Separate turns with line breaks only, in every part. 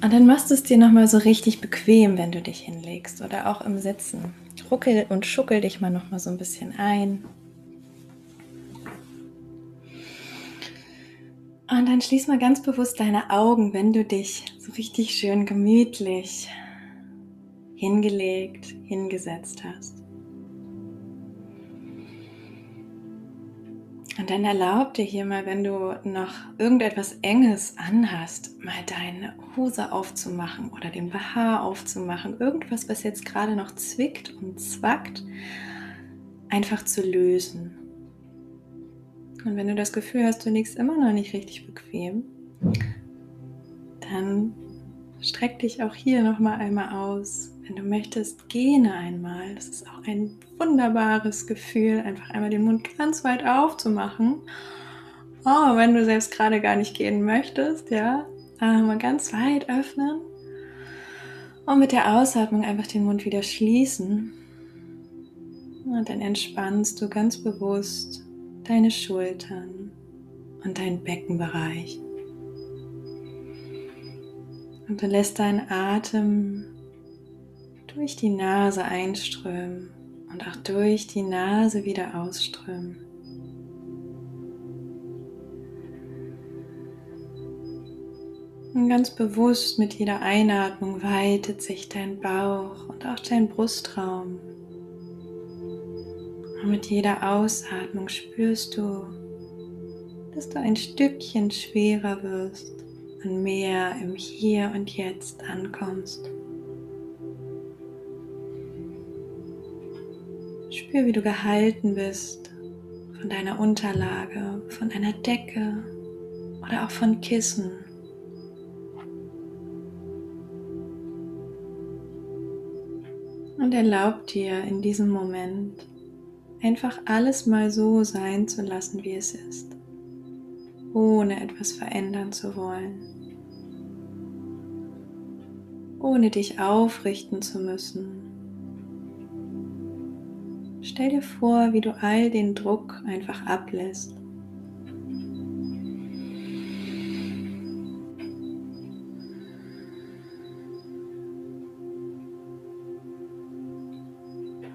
Und dann machst du es dir nochmal so richtig bequem, wenn du dich hinlegst oder auch im Sitzen. Ruckel und schuckel dich mal nochmal so ein bisschen ein. Und dann schließ mal ganz bewusst deine Augen, wenn du dich so richtig schön gemütlich hingelegt, hingesetzt hast. Dann erlaub dir hier mal, wenn du noch irgendetwas Enges anhast, mal deine Hose aufzumachen oder den BH aufzumachen. Irgendwas, was jetzt gerade noch zwickt und zwackt, einfach zu lösen. Und wenn du das Gefühl hast, du liegst immer noch nicht richtig bequem, dann streck dich auch hier noch mal einmal aus. Wenn du möchtest, gähne einmal. Das ist auch ein wunderbares Gefühl, einfach einmal den Mund ganz weit aufzumachen. Oh, wenn du selbst gerade gar nicht gehen möchtest, ja, mal ganz weit öffnen und mit der Ausatmung einfach den Mund wieder schließen. Und dann entspannst du ganz bewusst deine Schultern und deinen Beckenbereich. Und du lässt deinen Atem durch die Nase einströmen und auch durch die Nase wieder ausströmen. Und ganz bewusst mit jeder Einatmung weitet sich dein Bauch und auch dein Brustraum. Und mit jeder Ausatmung spürst du, dass du ein Stückchen schwerer wirst und mehr im Hier und Jetzt ankommst. Spür, wie du gehalten bist von deiner Unterlage, von einer Decke oder auch von Kissen. Und erlaub dir in diesem Moment einfach alles mal so sein zu lassen, wie es ist, ohne etwas verändern zu wollen, ohne dich aufrichten zu müssen. Stell dir vor, wie du all den Druck einfach ablässt.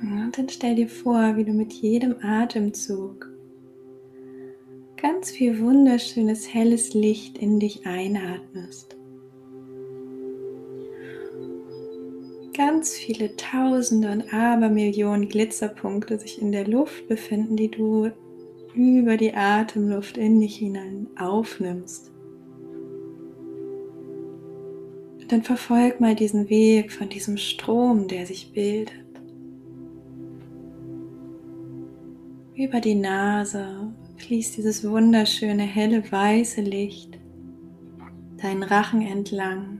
Und dann stell dir vor, wie du mit jedem Atemzug ganz viel wunderschönes helles Licht in dich einatmest. Ganz viele Tausende und Abermillionen Glitzerpunkte sich in der Luft befinden, die du über die Atemluft in dich hinein aufnimmst. Und dann verfolg mal diesen Weg von diesem Strom, der sich bildet. Über die Nase fließt dieses wunderschöne helle weiße Licht deinen Rachen entlang,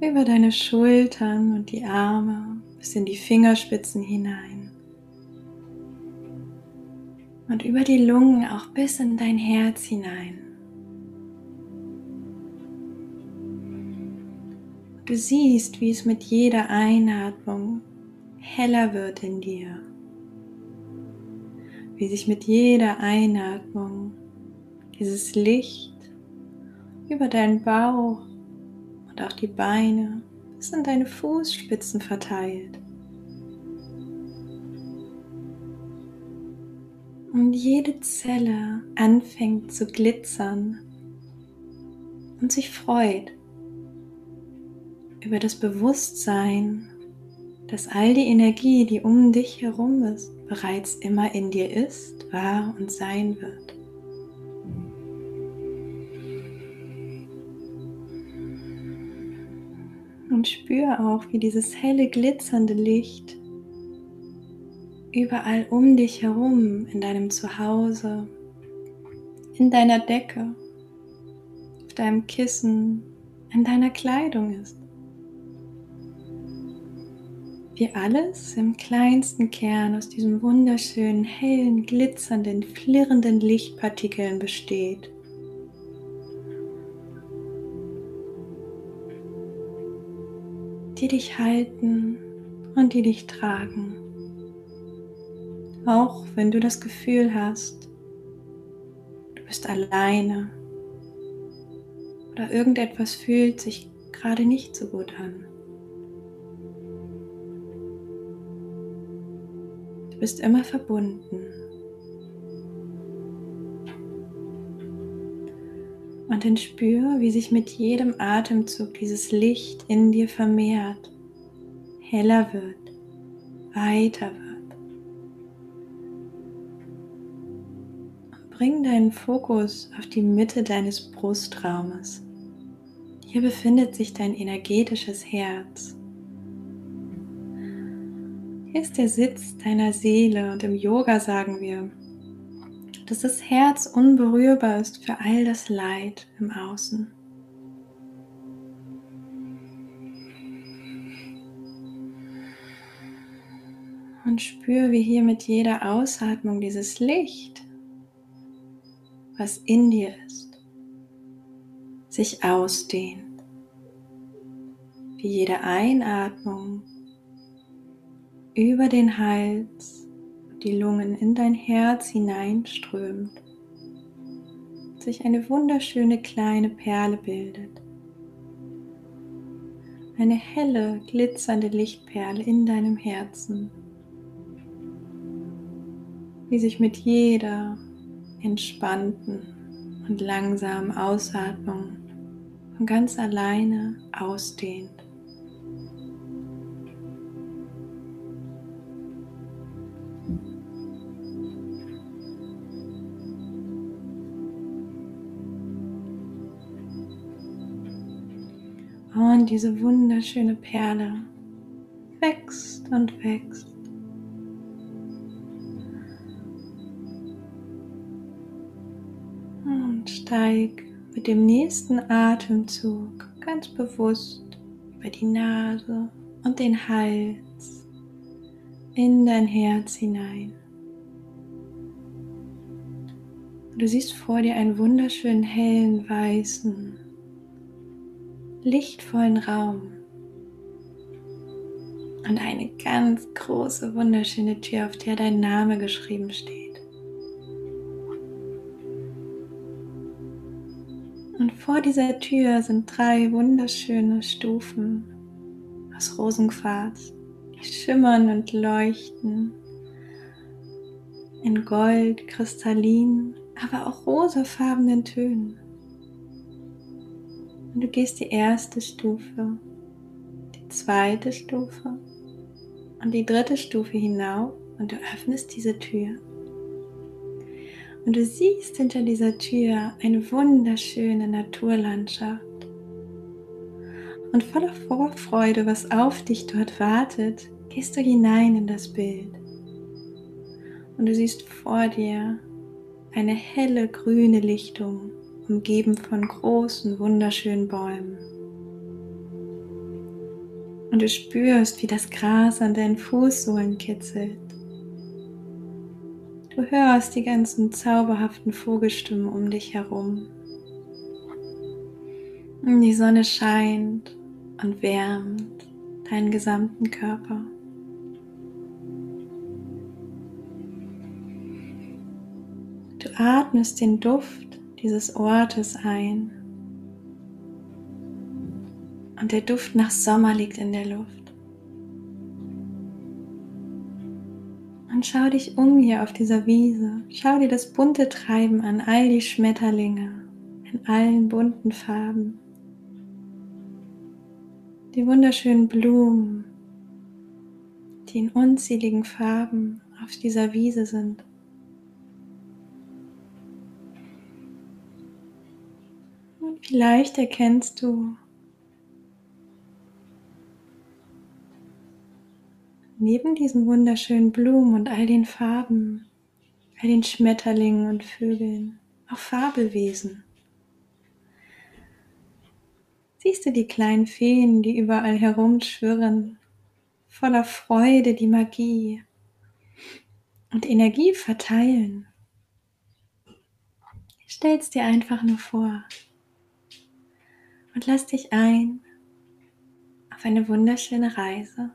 über deine Schultern und die Arme bis in die Fingerspitzen hinein und über die Lungen auch bis in dein Herz hinein. Du siehst, wie es mit jeder Einatmung heller wird in dir wie sich mit jeder Einatmung dieses Licht über deinen Bauch und auch die Beine bis in deine Fußspitzen verteilt. Und jede Zelle anfängt zu glitzern und sich freut über das Bewusstsein, dass all die Energie, die um dich herum ist, bereits immer in dir ist, war und sein wird. Spür auch, wie dieses helle, glitzernde Licht überall um dich herum, in deinem Zuhause, in deiner Decke, auf deinem Kissen, in deiner Kleidung ist wie alles im kleinsten Kern aus diesen wunderschönen, hellen, glitzernden, flirrenden Lichtpartikeln besteht. Die dich halten und die dich tragen. Auch wenn du das Gefühl hast, du bist alleine oder irgendetwas fühlt sich gerade nicht so gut an. Du bist immer verbunden. Und dann spür, wie sich mit jedem Atemzug dieses Licht in dir vermehrt, heller wird, weiter wird. Und bring deinen Fokus auf die Mitte deines Brustraumes. Hier befindet sich dein energetisches Herz. Hier ist der Sitz deiner Seele und im Yoga sagen wir, dass das Herz unberührbar ist für all das Leid im Außen. Und spür, wie hier mit jeder Ausatmung dieses Licht, was in dir ist, sich ausdehnt. Wie jede Einatmung über den Hals, die Lungen in dein Herz hineinströmt, sich eine wunderschöne kleine Perle bildet. Eine helle, glitzernde Lichtperle in deinem Herzen, die sich mit jeder entspannten und langsamen Ausatmung von ganz alleine ausdehnt. Und diese wunderschöne Perle wächst und wächst. Und steig mit dem nächsten Atemzug ganz bewusst über die Nase und den Hals in dein Herz hinein. Du siehst vor dir einen wunderschönen hellen weißen lichtvollen Raum und eine ganz große, wunderschöne Tür, auf der dein Name geschrieben steht. Und vor dieser Tür sind drei wunderschöne Stufen aus Rosenquarz, die schimmern und leuchten in Gold, Kristallin, aber auch rosafarbenen Tönen. Und du gehst die erste Stufe, die zweite Stufe und die dritte Stufe hinauf und du öffnest diese Tür. Und du siehst hinter dieser Tür eine wunderschöne Naturlandschaft. Und voller Vorfreude, was auf dich dort wartet, gehst du hinein in das Bild. Und du siehst vor dir eine helle grüne Lichtung umgeben von großen, wunderschönen Bäumen. Und du spürst, wie das Gras an deinen Fußsohlen kitzelt. Du hörst die ganzen zauberhaften Vogelstimmen um dich herum. Und die Sonne scheint und wärmt deinen gesamten Körper. Du atmest den Duft dieses Ortes ein. Und der Duft nach Sommer liegt in der Luft. Und schau dich um hier auf dieser Wiese. Schau dir das bunte Treiben an, all die Schmetterlinge in allen bunten Farben. Die wunderschönen Blumen, die in unzähligen Farben auf dieser Wiese sind. Vielleicht erkennst du neben diesen wunderschönen Blumen und all den Farben, all den Schmetterlingen und Vögeln, auch Fabelwesen. Siehst du die kleinen Feen, die überall herumschwirren, voller Freude die Magie und Energie verteilen? Stell's dir einfach nur vor und lass dich ein auf eine wunderschöne Reise.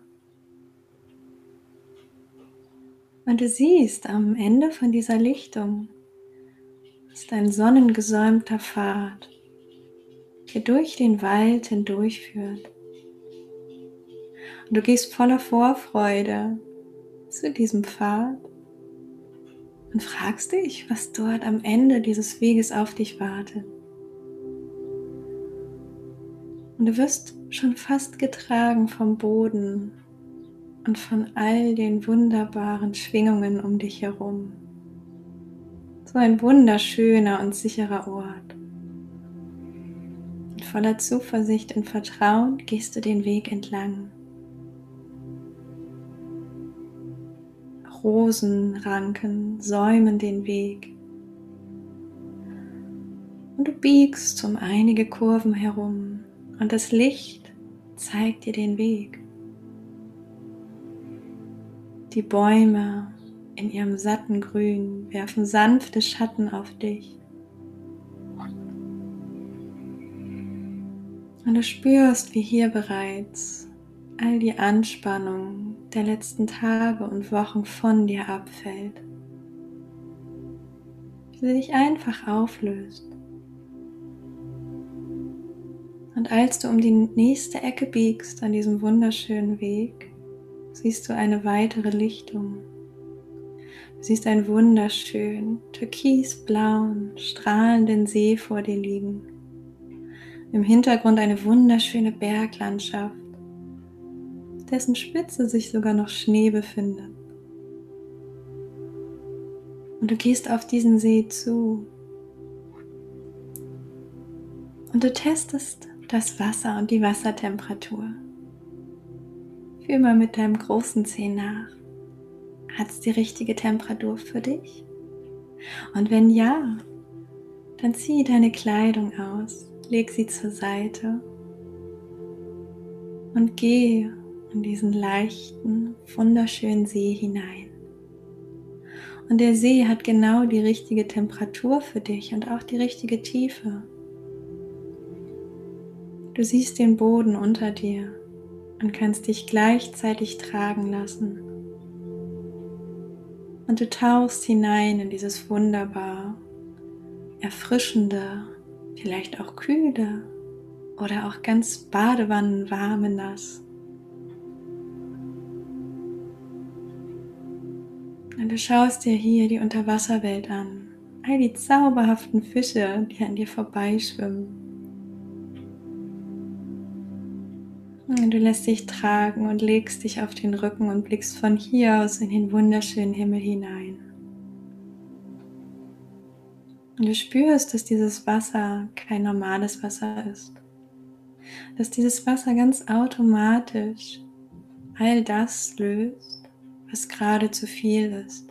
Und du siehst am Ende von dieser Lichtung ist ein sonnengesäumter Pfad, hier durch den Wald hindurchführt. Und du gehst voller Vorfreude zu diesem Pfad und fragst dich, was dort am Ende dieses Weges auf dich wartet. Und du wirst schon fast getragen vom Boden und von all den wunderbaren Schwingungen um dich herum. So ein wunderschöner und sicherer Ort. Und voller Zuversicht und Vertrauen gehst du den Weg entlang. Rosenranken säumen den Weg. Und du biegst um einige Kurven herum und das Licht zeigt dir den Weg. Die Bäume in ihrem satten Grün werfen sanfte Schatten auf dich. Und du spürst, wie hier bereits all die Anspannung der letzten Tage und Wochen von dir abfällt. Wie sie dich einfach auflöst. Und als du um die nächste Ecke biegst an diesem wunderschönen Weg, siehst du eine weitere Lichtung. Du siehst einen wunderschönen, türkisblauen, strahlenden See vor dir liegen. Im Hintergrund eine wunderschöne Berglandschaft, dessen Spitze sich sogar noch Schnee befindet. Und du gehst auf diesen See zu. Und du testest das Wasser und die Wassertemperatur. Fühl mal mit deinem großen Zeh nach. Hat es die richtige Temperatur für dich? Und wenn ja, dann zieh deine Kleidung aus, leg sie zur Seite und geh in diesen leichten, wunderschönen See hinein. Und der See hat genau die richtige Temperatur für dich und auch die richtige Tiefe. Du siehst den Boden unter dir und kannst dich gleichzeitig tragen lassen. Und du tauchst hinein in dieses wunderbar erfrischende, vielleicht auch kühle oder auch ganz badewannenwarme Nass. Und du schaust dir hier die Unterwasserwelt an, all die zauberhaften Fische, die an dir vorbeischwimmen. Du lässt dich tragen und legst dich auf den Rücken und blickst von hier aus in den wunderschönen Himmel hinein. Und du spürst, dass dieses Wasser kein normales Wasser ist. Dass dieses Wasser ganz automatisch all das löst, was gerade zu viel ist.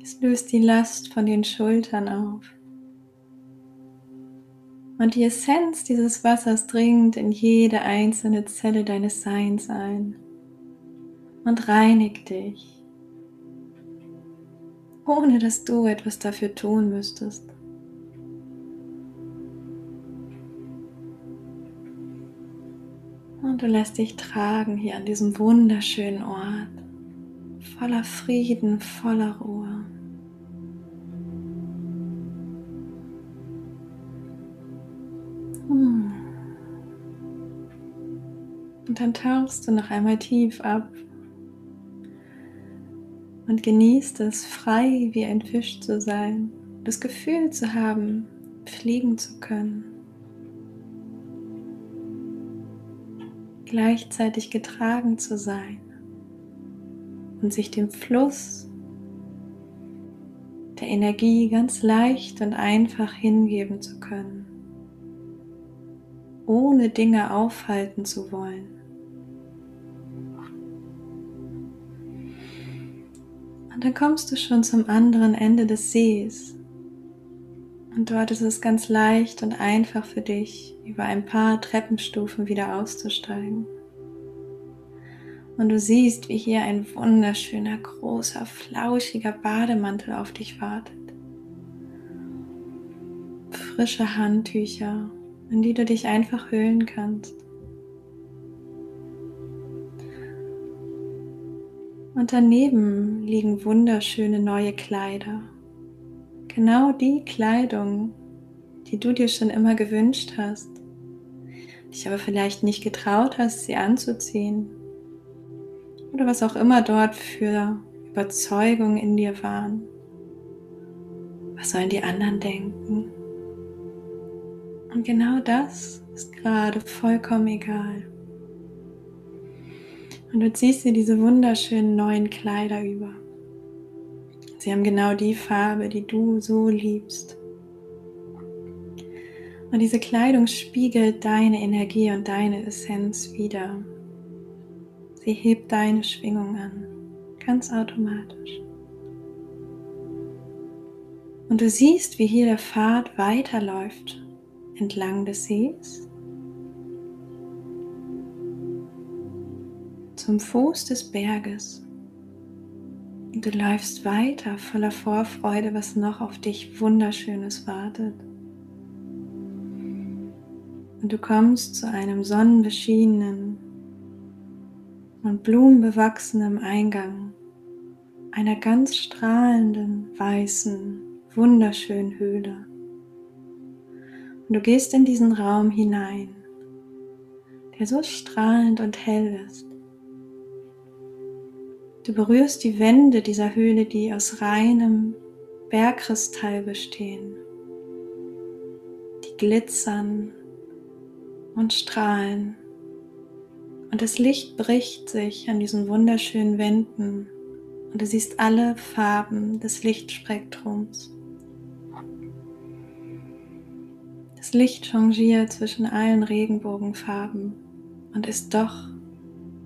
Es löst die Last von den Schultern auf. Und die Essenz dieses Wassers dringt in jede einzelne Zelle deines Seins ein und reinigt dich, ohne dass du etwas dafür tun müsstest. Und du lässt dich tragen hier an diesem wunderschönen Ort, voller Frieden, voller Ruhe. Und dann tauchst du noch einmal tief ab und genießt es, frei wie ein Fisch zu sein, das Gefühl zu haben, fliegen zu können. Gleichzeitig getragen zu sein und sich dem Fluss der Energie ganz leicht und einfach hingeben zu können, ohne Dinge aufhalten zu wollen. Und dann kommst du schon zum anderen Ende des Sees. Und dort ist es ganz leicht und einfach für dich, über ein paar Treppenstufen wieder auszusteigen. Und du siehst, wie hier ein wunderschöner, großer, flauschiger Bademantel auf dich wartet. Frische Handtücher, in die du dich einfach hüllen kannst. Und daneben liegen wunderschöne neue Kleider. Genau die Kleidung, die du dir schon immer gewünscht hast, dich aber vielleicht nicht getraut hast, sie anzuziehen. Oder was auch immer dort für Überzeugungen in dir waren. Was sollen die anderen denken? Und genau das ist gerade vollkommen egal. Und du ziehst dir diese wunderschönen neuen Kleider über. Sie haben genau die Farbe, die du so liebst. Und diese Kleidung spiegelt deine Energie und deine Essenz wieder. Sie hebt deine Schwingung an, ganz automatisch. Und du siehst, wie hier der Pfad weiterläuft entlang des Sees zum Fuß des Berges. Und du läufst weiter voller Vorfreude, was noch auf dich Wunderschönes wartet. Und du kommst zu einem sonnenbeschienenen und blumenbewachsenen Eingang einer ganz strahlenden, weißen, wunderschönen Höhle. Und du gehst in diesen Raum hinein, der so strahlend und hell ist. Du berührst die Wände dieser Höhle, die aus reinem Bergkristall bestehen. Die glitzern und strahlen. Und das Licht bricht sich an diesen wunderschönen Wänden und du siehst alle Farben des Lichtspektrums. Das Licht changiert zwischen allen Regenbogenfarben und ist doch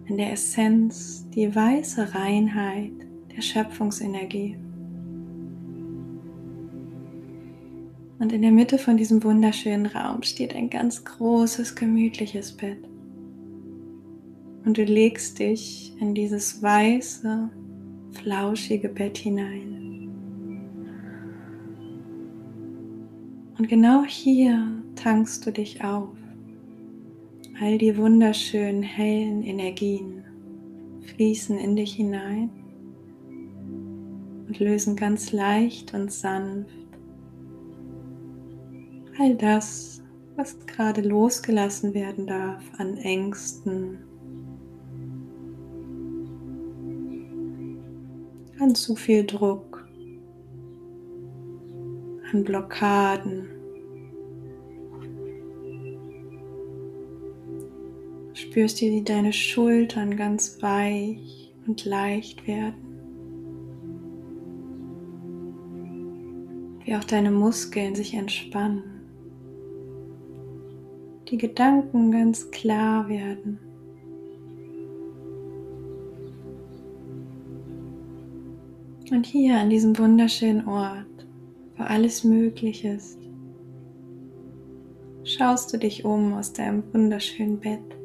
in der Essenz die weiße Reinheit der Schöpfungsenergie. Und in der Mitte von diesem wunderschönen Raum steht ein ganz großes, gemütliches Bett. Und du legst dich in dieses weiße, flauschige Bett hinein. Und genau hier tankst du dich auf all die wunderschönen hellen Energien fließen in dich hinein und lösen ganz leicht und sanft all das, was gerade losgelassen werden darf an Ängsten, an zu viel Druck, an Blockaden. Spürst du, wie deine Schultern ganz weich und leicht werden. Wie auch deine Muskeln sich entspannen. Die Gedanken ganz klar werden. Und hier an diesem wunderschönen Ort, wo alles möglich ist, schaust du dich um aus deinem wunderschönen Bett.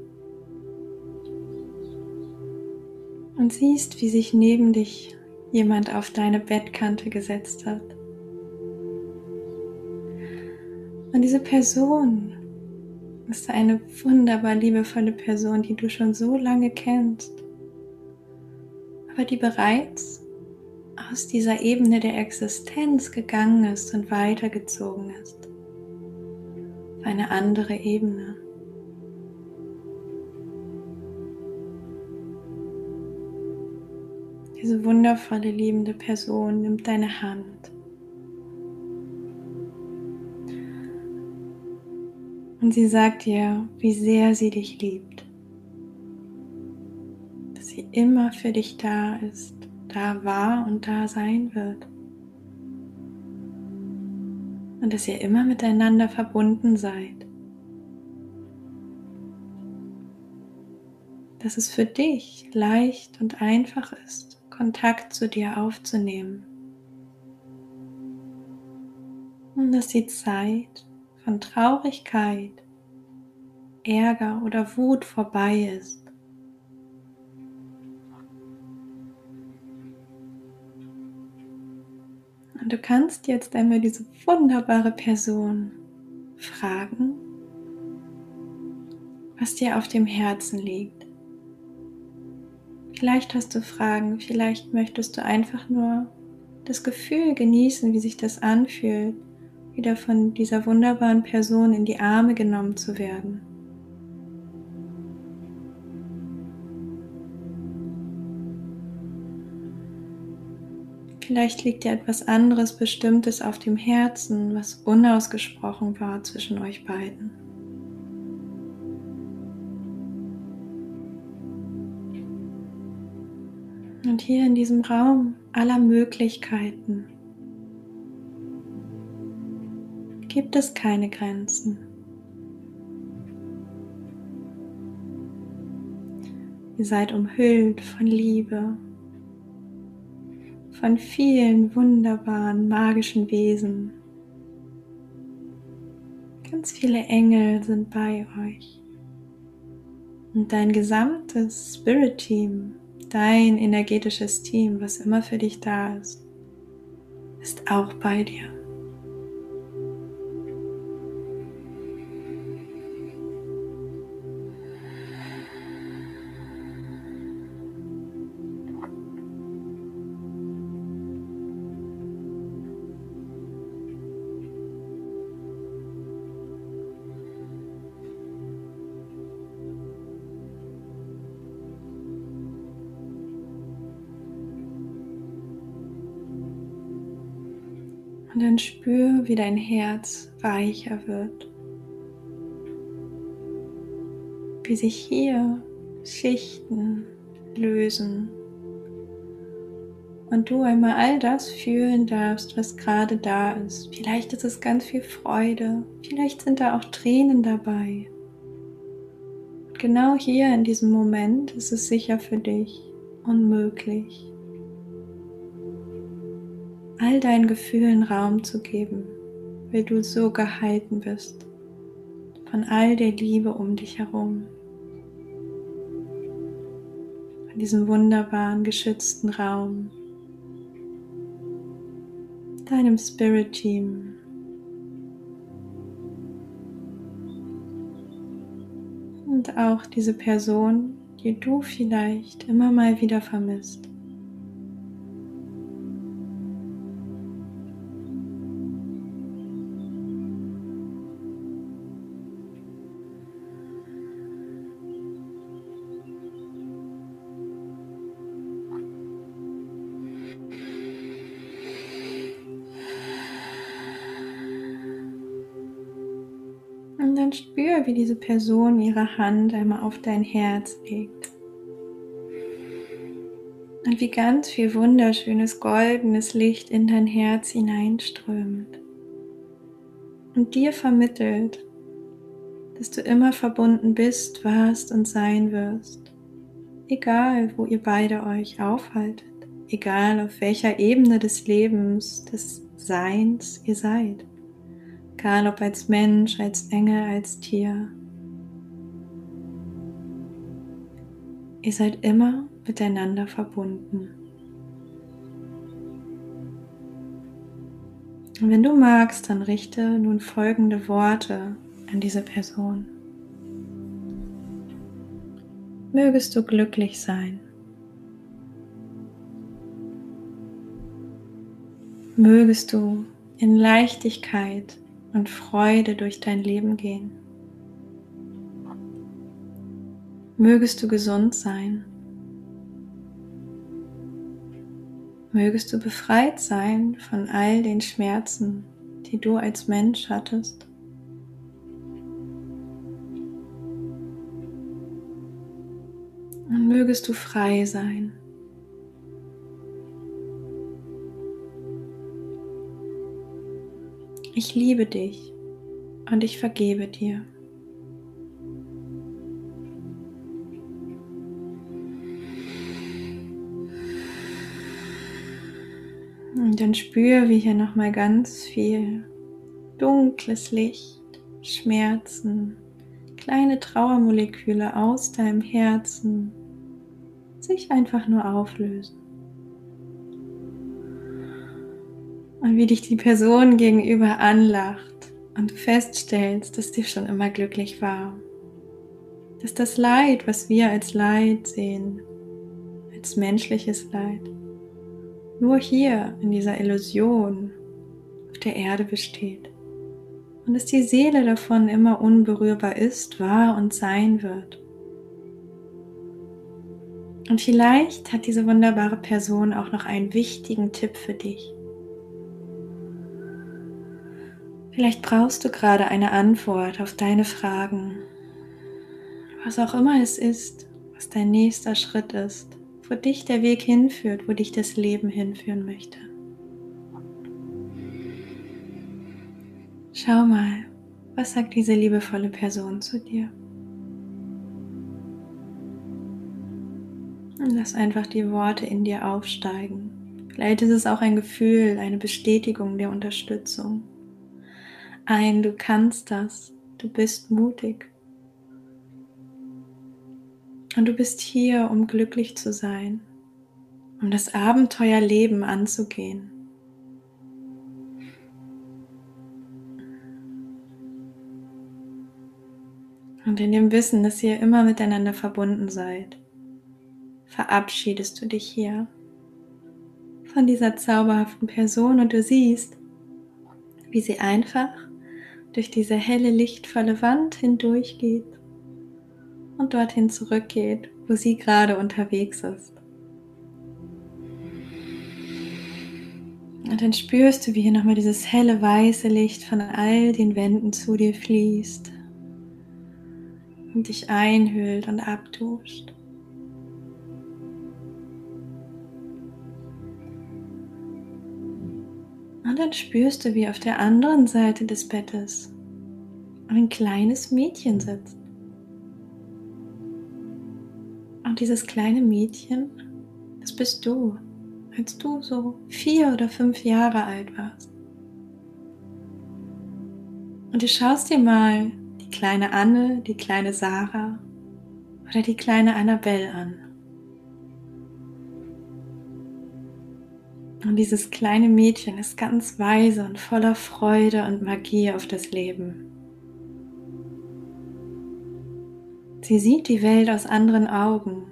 Und siehst, wie sich neben dich jemand auf deine Bettkante gesetzt hat. Und diese Person ist eine wunderbar liebevolle Person, die du schon so lange kennst, aber die bereits aus dieser Ebene der Existenz gegangen ist und weitergezogen ist. Auf eine andere Ebene. Diese wundervolle, liebende Person nimmt deine Hand. Und sie sagt dir, wie sehr sie dich liebt. Dass sie immer für dich da ist, da war und da sein wird. Und dass ihr immer miteinander verbunden seid. Dass es für dich leicht und einfach ist Kontakt zu dir aufzunehmen. Und dass die Zeit von Traurigkeit, Ärger oder Wut vorbei ist. Und du kannst jetzt einmal diese wunderbare Person fragen, was dir auf dem Herzen liegt. Vielleicht hast du Fragen, vielleicht möchtest du einfach nur das Gefühl genießen, wie sich das anfühlt, wieder von dieser wunderbaren Person in die Arme genommen zu werden. Vielleicht liegt dir etwas anderes Bestimmtes auf dem Herzen, was unausgesprochen war zwischen euch beiden. Und hier in diesem Raum aller Möglichkeiten gibt es keine Grenzen. Ihr seid umhüllt von Liebe, von vielen wunderbaren magischen Wesen. Ganz viele Engel sind bei euch. Und dein gesamtes Spirit-Team, dein energetisches Team, was immer für dich da ist, ist auch bei dir. Spür, wie dein Herz weicher wird. Wie sich hier Schichten lösen. Und du einmal all das fühlen darfst, was gerade da ist. Vielleicht ist es ganz viel Freude. Vielleicht sind da auch Tränen dabei. Und genau hier in diesem Moment ist es sicher für dich unmöglich all deinen Gefühlen Raum zu geben, weil du so gehalten bist von all der Liebe um dich herum, von diesem wunderbaren, geschützten Raum, deinem Spirit Team. Und auch diese Person, die du vielleicht immer mal wieder vermisst. Diese Person ihre Hand einmal auf dein Herz legt. Und wie ganz viel wunderschönes goldenes Licht in dein Herz hineinströmt. Und dir vermittelt, dass du immer verbunden bist, warst und sein wirst. Egal, wo ihr beide euch aufhaltet. Egal, auf welcher Ebene des Lebens, des Seins ihr seid. Egal ob als Mensch, als Engel, als Tier. Ihr seid immer miteinander verbunden. Und wenn du magst, dann richte nun folgende Worte an diese Person. Mögest du glücklich sein. Mögest du in Leichtigkeit und Freude durch dein Leben gehen. Mögest du gesund sein. Mögest du befreit sein von all den Schmerzen, die du als Mensch hattest. Und mögest du frei sein. Ich liebe dich und ich vergebe dir. Und dann spür, wie hier nochmal ganz viel dunkles Licht, Schmerzen, kleine Trauermoleküle aus deinem Herzen sich einfach nur auflösen. Und wie dich die Person gegenüber anlacht und du feststellst, dass dir schon immer glücklich war. Dass das Leid, was wir als Leid sehen, als menschliches Leid, nur hier in dieser Illusion auf der Erde besteht. und dass die Seele davon immer unberührbar ist, war und sein wird. Und vielleicht hat diese wunderbare Person auch noch einen wichtigen Tipp für dich. Vielleicht brauchst du gerade eine Antwort auf deine Fragen. Was auch immer es ist, was dein nächster Schritt ist, wo dich der Weg hinführt, wo dich das Leben hinführen möchte. Schau mal, was sagt diese liebevolle Person zu dir? Und lass einfach die Worte in dir aufsteigen. Vielleicht ist es auch ein Gefühl, eine Bestätigung der Unterstützung. Ein, du kannst das, du bist mutig. Und du bist hier, um glücklich zu sein, um das Abenteuerleben anzugehen. Und in dem Wissen, dass ihr immer miteinander verbunden seid, verabschiedest du dich hier von dieser zauberhaften Person und du siehst, wie sie einfach durch diese helle, lichtvolle Wand hindurchgeht und dorthin zurückgeht, wo sie gerade unterwegs ist. Und dann spürst du, wie hier nochmal dieses helle, weiße Licht von all den Wänden zu dir fließt und dich einhüllt und abduscht. Und dann spürst du, wie auf der anderen Seite des Bettes ein kleines Mädchen sitzt. Und dieses kleine Mädchen, das bist du, als du so vier oder fünf Jahre alt warst. Und du schaust dir mal die kleine Anne, die kleine Sarah oder die kleine Annabelle an. Und dieses kleine Mädchen ist ganz weise und voller Freude und Magie auf das Leben. Sie sieht die Welt aus anderen Augen.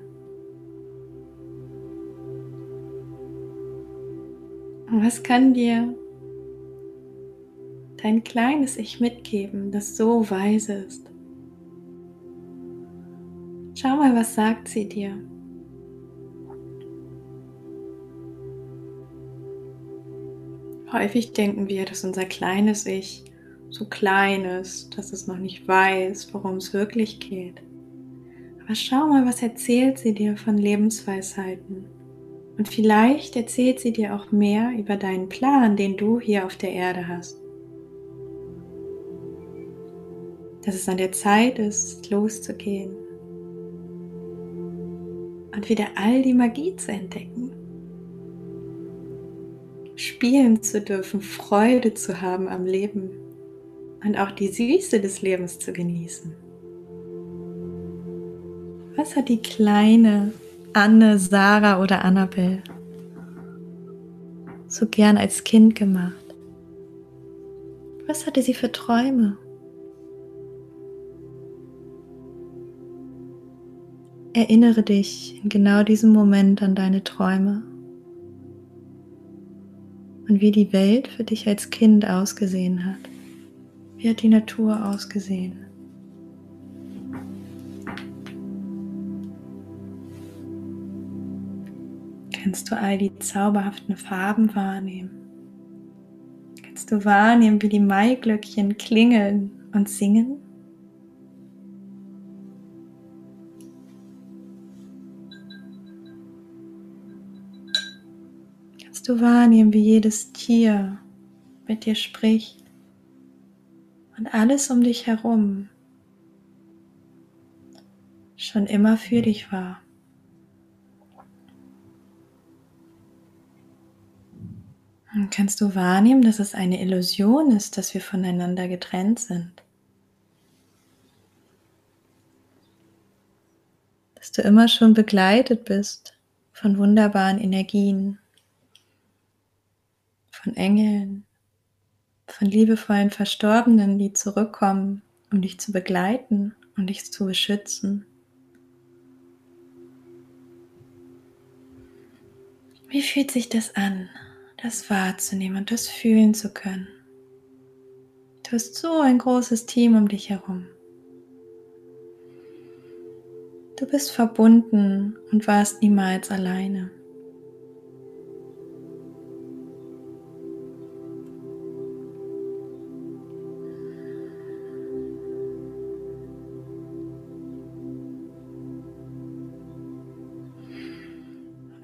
Und was kann dir dein kleines Ich mitgeben, das so weise ist? Schau mal, was sagt sie dir? Häufig denken wir, dass unser kleines Ich so klein ist, dass es noch nicht weiß, worum es wirklich geht. Aber schau mal, was erzählt sie dir von Lebensweisheiten. Und vielleicht erzählt sie dir auch mehr über deinen Plan, den du hier auf der Erde hast. Dass es an der Zeit ist, loszugehen und wieder all die Magie zu entdecken spielen zu dürfen, Freude zu haben am Leben und auch die Süße des Lebens zu genießen. Was hat die kleine Anne, Sarah oder Annabelle so gern als Kind gemacht? Was hatte sie für Träume? Erinnere dich in genau diesem Moment an deine Träume und wie die Welt für dich als Kind ausgesehen hat. Wie hat die Natur ausgesehen? Kannst du all die zauberhaften Farben wahrnehmen? Kannst du wahrnehmen, wie die Maiglöckchen klingeln und singen? Du wahrnehmen, wie jedes Tier mit dir spricht und alles um dich herum schon immer für dich war. Und kannst du wahrnehmen, dass es eine Illusion ist, dass wir voneinander getrennt sind. Dass du immer schon begleitet bist von wunderbaren Energien von Engeln, von liebevollen Verstorbenen, die zurückkommen, um dich zu begleiten und dich zu beschützen. Wie fühlt sich das an, das wahrzunehmen und das fühlen zu können? Du hast so ein großes Team um dich herum. Du bist verbunden und warst niemals alleine.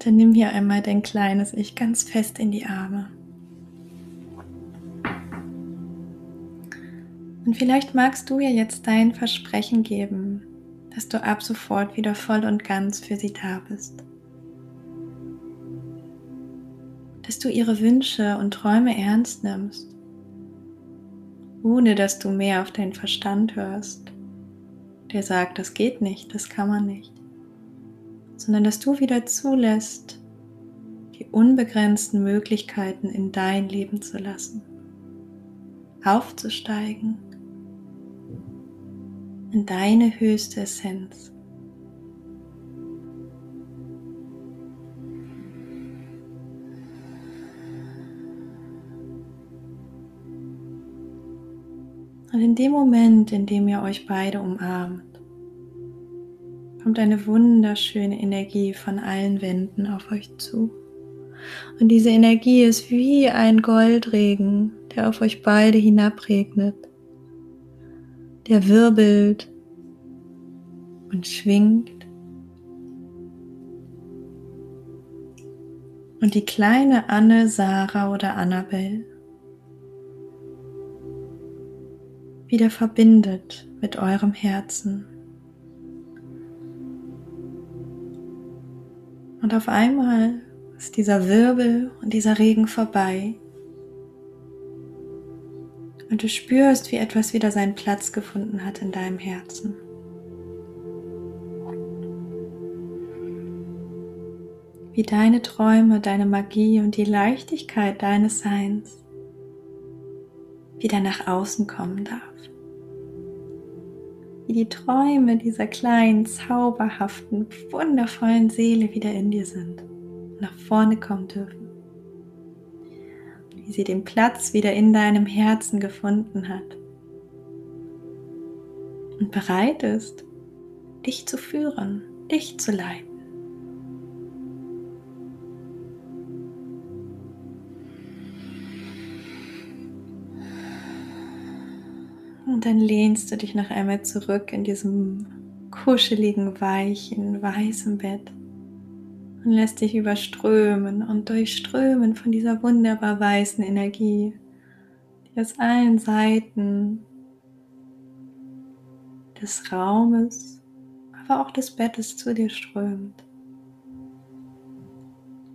Dann nimm hier einmal dein kleines Ich ganz fest in die Arme. Und vielleicht magst du ja jetzt dein Versprechen geben, dass du ab sofort wieder voll und ganz für sie da bist. Dass du ihre Wünsche und Träume ernst nimmst, ohne dass du mehr auf deinen Verstand hörst, der sagt, das geht nicht, das kann man nicht sondern dass du wieder zulässt, die unbegrenzten Möglichkeiten in dein Leben zu lassen, aufzusteigen in deine höchste Essenz. Und in dem Moment, in dem ihr euch beide umarmt, kommt eine wunderschöne Energie von allen Wänden auf euch zu. Und diese Energie ist wie ein Goldregen, der auf euch beide hinabregnet. Der wirbelt und schwingt. Und die kleine Anne, Sarah oder Annabelle wieder verbindet mit eurem Herzen. Und auf einmal ist dieser Wirbel und dieser Regen vorbei. Und du spürst, wie etwas wieder seinen Platz gefunden hat in deinem Herzen. Wie deine Träume, deine Magie und die Leichtigkeit deines Seins wieder nach außen kommen darf wie die Träume dieser kleinen, zauberhaften, wundervollen Seele wieder in dir sind nach vorne kommen dürfen. Wie sie den Platz wieder in deinem Herzen gefunden hat und bereit ist, dich zu führen, dich zu leiten. Und dann lehnst du dich noch einmal zurück in diesem kuscheligen, weichen, weißen Bett und lässt dich überströmen und durchströmen von dieser wunderbar weißen Energie, die aus allen Seiten des Raumes, aber auch des Bettes zu dir strömt.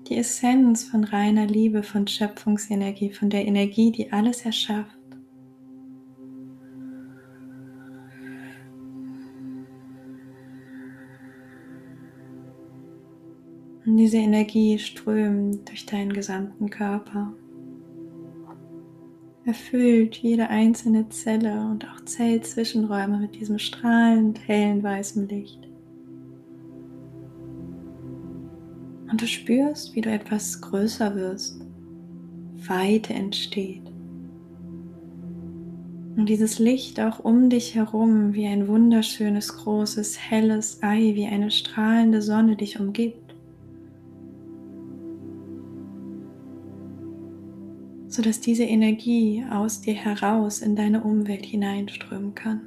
Die Essenz von reiner Liebe, von Schöpfungsenergie, von der Energie, die alles erschafft. Und diese Energie strömt durch deinen gesamten Körper. Erfüllt jede einzelne Zelle und auch Zellzwischenräume mit diesem strahlend hellen weißen Licht. Und du spürst, wie du etwas größer wirst. Weite entsteht. Und dieses Licht auch um dich herum wie ein wunderschönes, großes, helles Ei, wie eine strahlende Sonne dich umgibt. Sodass diese Energie aus dir heraus in deine Umwelt hineinströmen kann.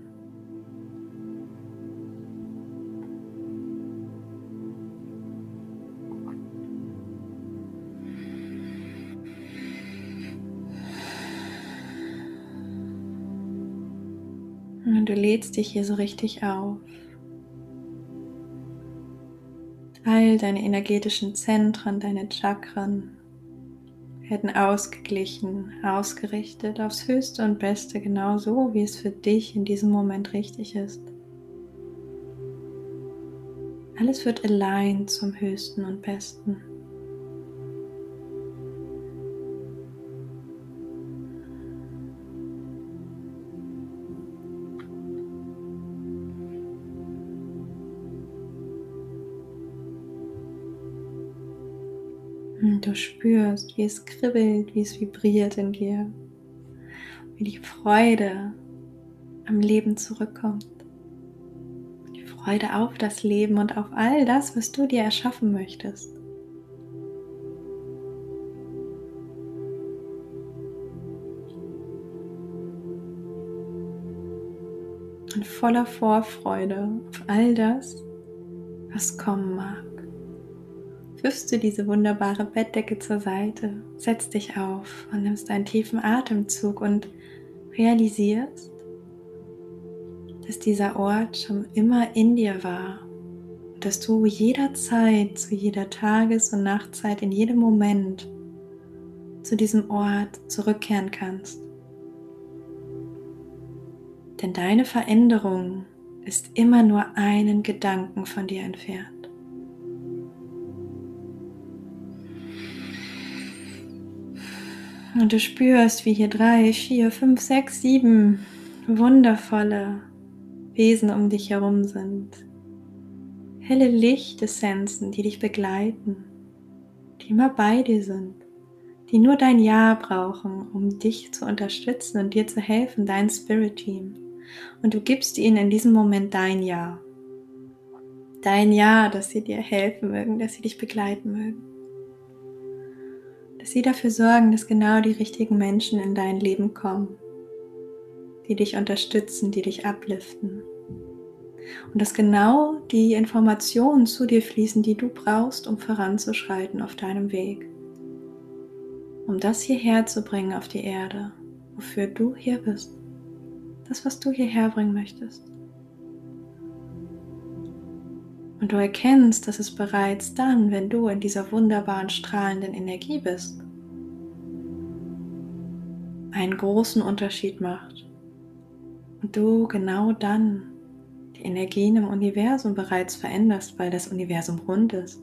Und du lädst dich hier so richtig auf. All deine energetischen Zentren, deine Chakren werden ausgeglichen, ausgerichtet aufs Höchste und Beste, genau so, wie es für dich in diesem Moment richtig ist. Alles wird allein zum Höchsten und Besten. Du spürst, wie es kribbelt, wie es vibriert in dir, wie die Freude am Leben zurückkommt. Die Freude auf das Leben und auf all das, was du dir erschaffen möchtest. Und voller Vorfreude auf all das, was kommen mag. Wirfst du diese wunderbare Bettdecke zur Seite, setzt dich auf und nimmst einen tiefen Atemzug und realisierst, dass dieser Ort schon immer in dir war und dass du jederzeit, zu jeder Tages- und Nachtzeit, in jedem Moment zu diesem Ort zurückkehren kannst. Denn deine Veränderung ist immer nur einen Gedanken von dir entfernt. Und du spürst, wie hier drei, vier, fünf, sechs, sieben wundervolle Wesen um dich herum sind. Helle Lichtessenzen, die dich begleiten, die immer bei dir sind, die nur dein Ja brauchen, um dich zu unterstützen und dir zu helfen, dein Spirit Team. Und du gibst ihnen in diesem Moment dein Ja. Dein Ja, dass sie dir helfen mögen, dass sie dich begleiten mögen dass sie dafür sorgen, dass genau die richtigen Menschen in dein Leben kommen, die dich unterstützen, die dich upliften. Und dass genau die Informationen zu dir fließen, die du brauchst, um voranzuschreiten auf deinem Weg. Um das hierher zu bringen auf die Erde, wofür du hier bist. Das, was du hierher bringen möchtest. Und du erkennst, dass es bereits dann, wenn du in dieser wunderbaren strahlenden Energie bist, einen großen Unterschied macht. Und du genau dann die Energien im Universum bereits veränderst, weil das Universum rund ist.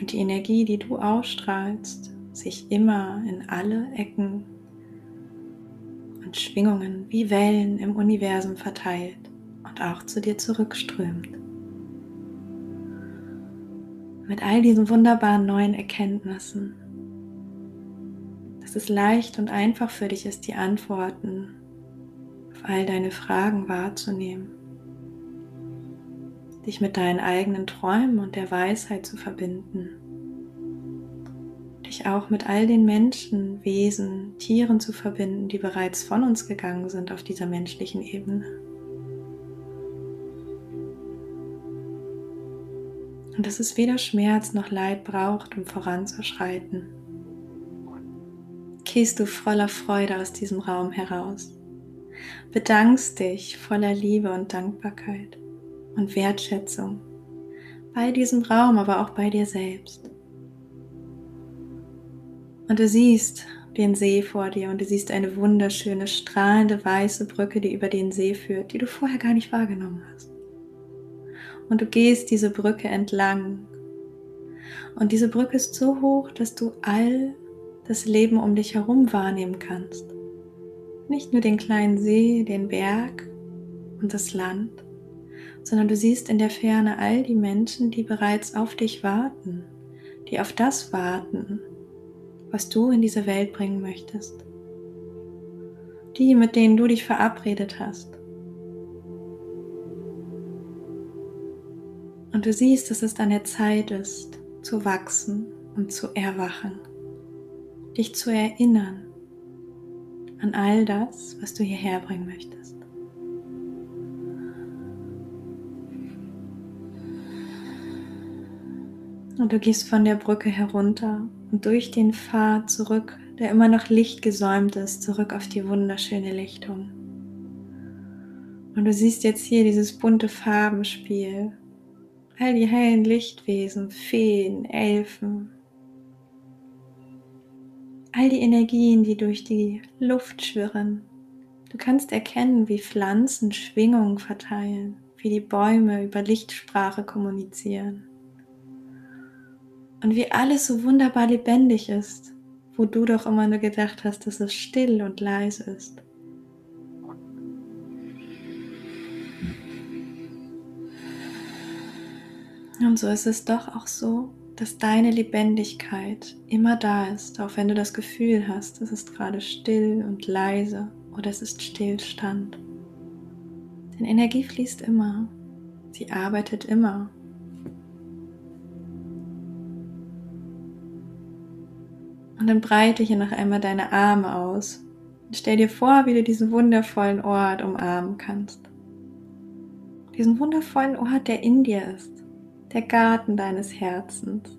Und die Energie, die du ausstrahlst, sich immer in alle Ecken und Schwingungen wie Wellen im Universum verteilt auch zu dir zurückströmt. Mit all diesen wunderbaren neuen Erkenntnissen, dass es leicht und einfach für dich ist, die Antworten auf all deine Fragen wahrzunehmen, dich mit deinen eigenen Träumen und der Weisheit zu verbinden, dich auch mit all den Menschen, Wesen, Tieren zu verbinden, die bereits von uns gegangen sind auf dieser menschlichen Ebene. Und dass es weder Schmerz noch Leid braucht, um voranzuschreiten. Gehst du voller Freude aus diesem Raum heraus, bedankst dich voller Liebe und Dankbarkeit und Wertschätzung bei diesem Raum, aber auch bei dir selbst. Und du siehst den See vor dir und du siehst eine wunderschöne, strahlende weiße Brücke, die über den See führt, die du vorher gar nicht wahrgenommen hast und du gehst diese Brücke entlang. Und diese Brücke ist so hoch, dass du all das Leben um dich herum wahrnehmen kannst. Nicht nur den kleinen See, den Berg und das Land, sondern du siehst in der Ferne all die Menschen, die bereits auf dich warten, die auf das warten, was du in diese Welt bringen möchtest. Die, mit denen du dich verabredet hast. Und du siehst, dass es an der Zeit ist, zu wachsen und zu erwachen, dich zu erinnern an all das, was du hierher bringen möchtest. Und du gehst von der Brücke herunter und durch den Pfad zurück, der immer noch lichtgesäumt ist, zurück auf die wunderschöne Lichtung. Und du siehst jetzt hier dieses bunte Farbenspiel all die hellen Lichtwesen, Feen, Elfen, all die Energien, die durch die Luft schwirren. Du kannst erkennen, wie Pflanzen Schwingungen verteilen, wie die Bäume über Lichtsprache kommunizieren und wie alles so wunderbar lebendig ist, wo du doch immer nur gedacht hast, dass es still und leise ist. Und so ist es doch auch so, dass deine Lebendigkeit immer da ist, auch wenn du das Gefühl hast, es ist gerade still und leise oder es ist Stillstand. Denn Energie fließt immer, sie arbeitet immer. Und dann breite hier noch einmal deine Arme aus und stell dir vor, wie du diesen wundervollen Ort umarmen kannst. Diesen wundervollen Ort, der in dir ist der Garten deines Herzens.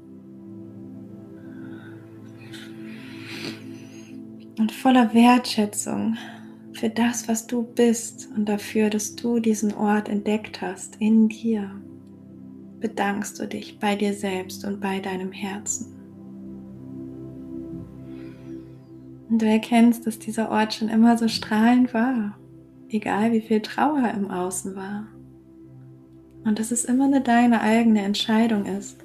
Und voller Wertschätzung für das, was du bist und dafür, dass du diesen Ort entdeckt hast in dir, bedankst du dich bei dir selbst und bei deinem Herzen. Und du erkennst, dass dieser Ort schon immer so strahlend war, egal wie viel Trauer im Außen war. Und dass es immer eine deine eigene Entscheidung ist,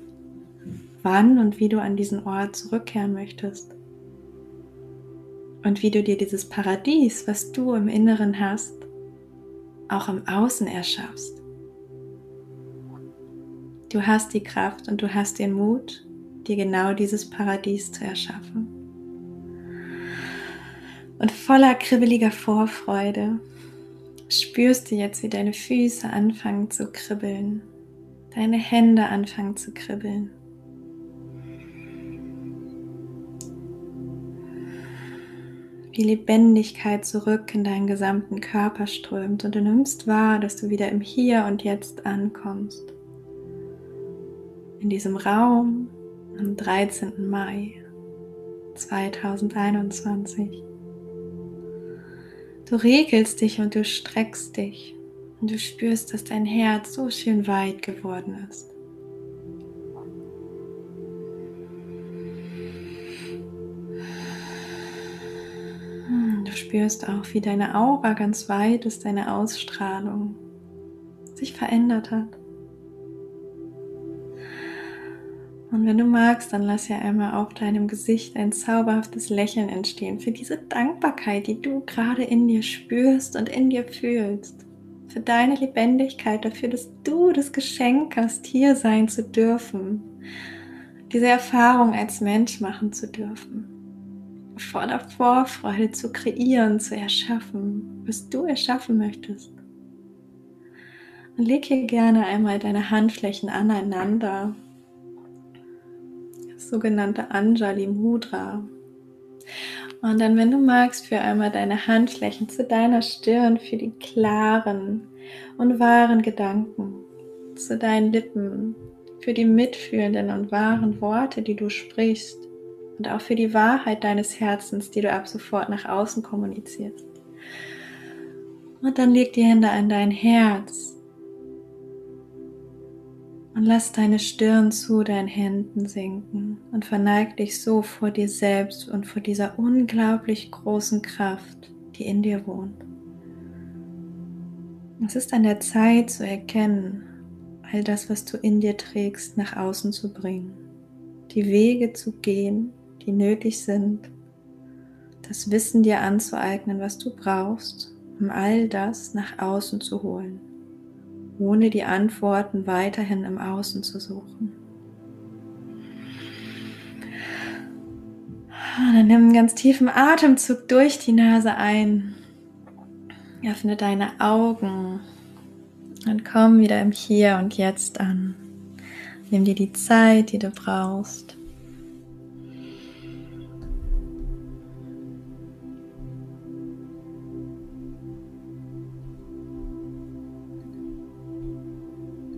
wann und wie du an diesen Ort zurückkehren möchtest. Und wie du dir dieses Paradies, was du im Inneren hast, auch im Außen erschaffst. Du hast die Kraft und du hast den Mut, dir genau dieses Paradies zu erschaffen. Und voller kribbeliger Vorfreude spürst du jetzt, wie deine Füße anfangen zu kribbeln, deine Hände anfangen zu kribbeln. Wie Lebendigkeit zurück in deinen gesamten Körper strömt und du nimmst wahr, dass du wieder im Hier und Jetzt ankommst. In diesem Raum am 13. Mai 2021. Du regelst dich und du streckst dich und du spürst, dass dein Herz so schön weit geworden ist. Du spürst auch, wie deine Aura ganz weit ist, deine Ausstrahlung sich verändert hat. Und wenn du magst, dann lass ja einmal auf deinem Gesicht ein zauberhaftes Lächeln entstehen für diese Dankbarkeit, die du gerade in dir spürst und in dir fühlst. Für deine Lebendigkeit, dafür, dass du das Geschenk hast, hier sein zu dürfen. Diese Erfahrung als Mensch machen zu dürfen. Voller Vorfreude zu kreieren, zu erschaffen, was du erschaffen möchtest. Und leg hier gerne einmal deine Handflächen aneinander sogenannte Anjali Mudra. Und dann, wenn du magst, für einmal deine Handflächen zu deiner Stirn für die klaren und wahren Gedanken, zu deinen Lippen, für die mitfühlenden und wahren Worte, die du sprichst und auch für die Wahrheit deines Herzens, die du ab sofort nach außen kommunizierst. Und dann leg die Hände an dein Herz und lass deine Stirn zu deinen Händen sinken und verneig dich so vor dir selbst und vor dieser unglaublich großen Kraft, die in dir wohnt. Es ist an der Zeit zu erkennen, all das, was du in dir trägst, nach außen zu bringen. Die Wege zu gehen, die nötig sind. Das Wissen dir anzueignen, was du brauchst, um all das nach außen zu holen ohne die Antworten weiterhin im Außen zu suchen. Dann nimm einen ganz tiefen Atemzug durch die Nase ein. Öffne deine Augen und komm wieder im Hier und Jetzt an. Nimm dir die Zeit, die du brauchst.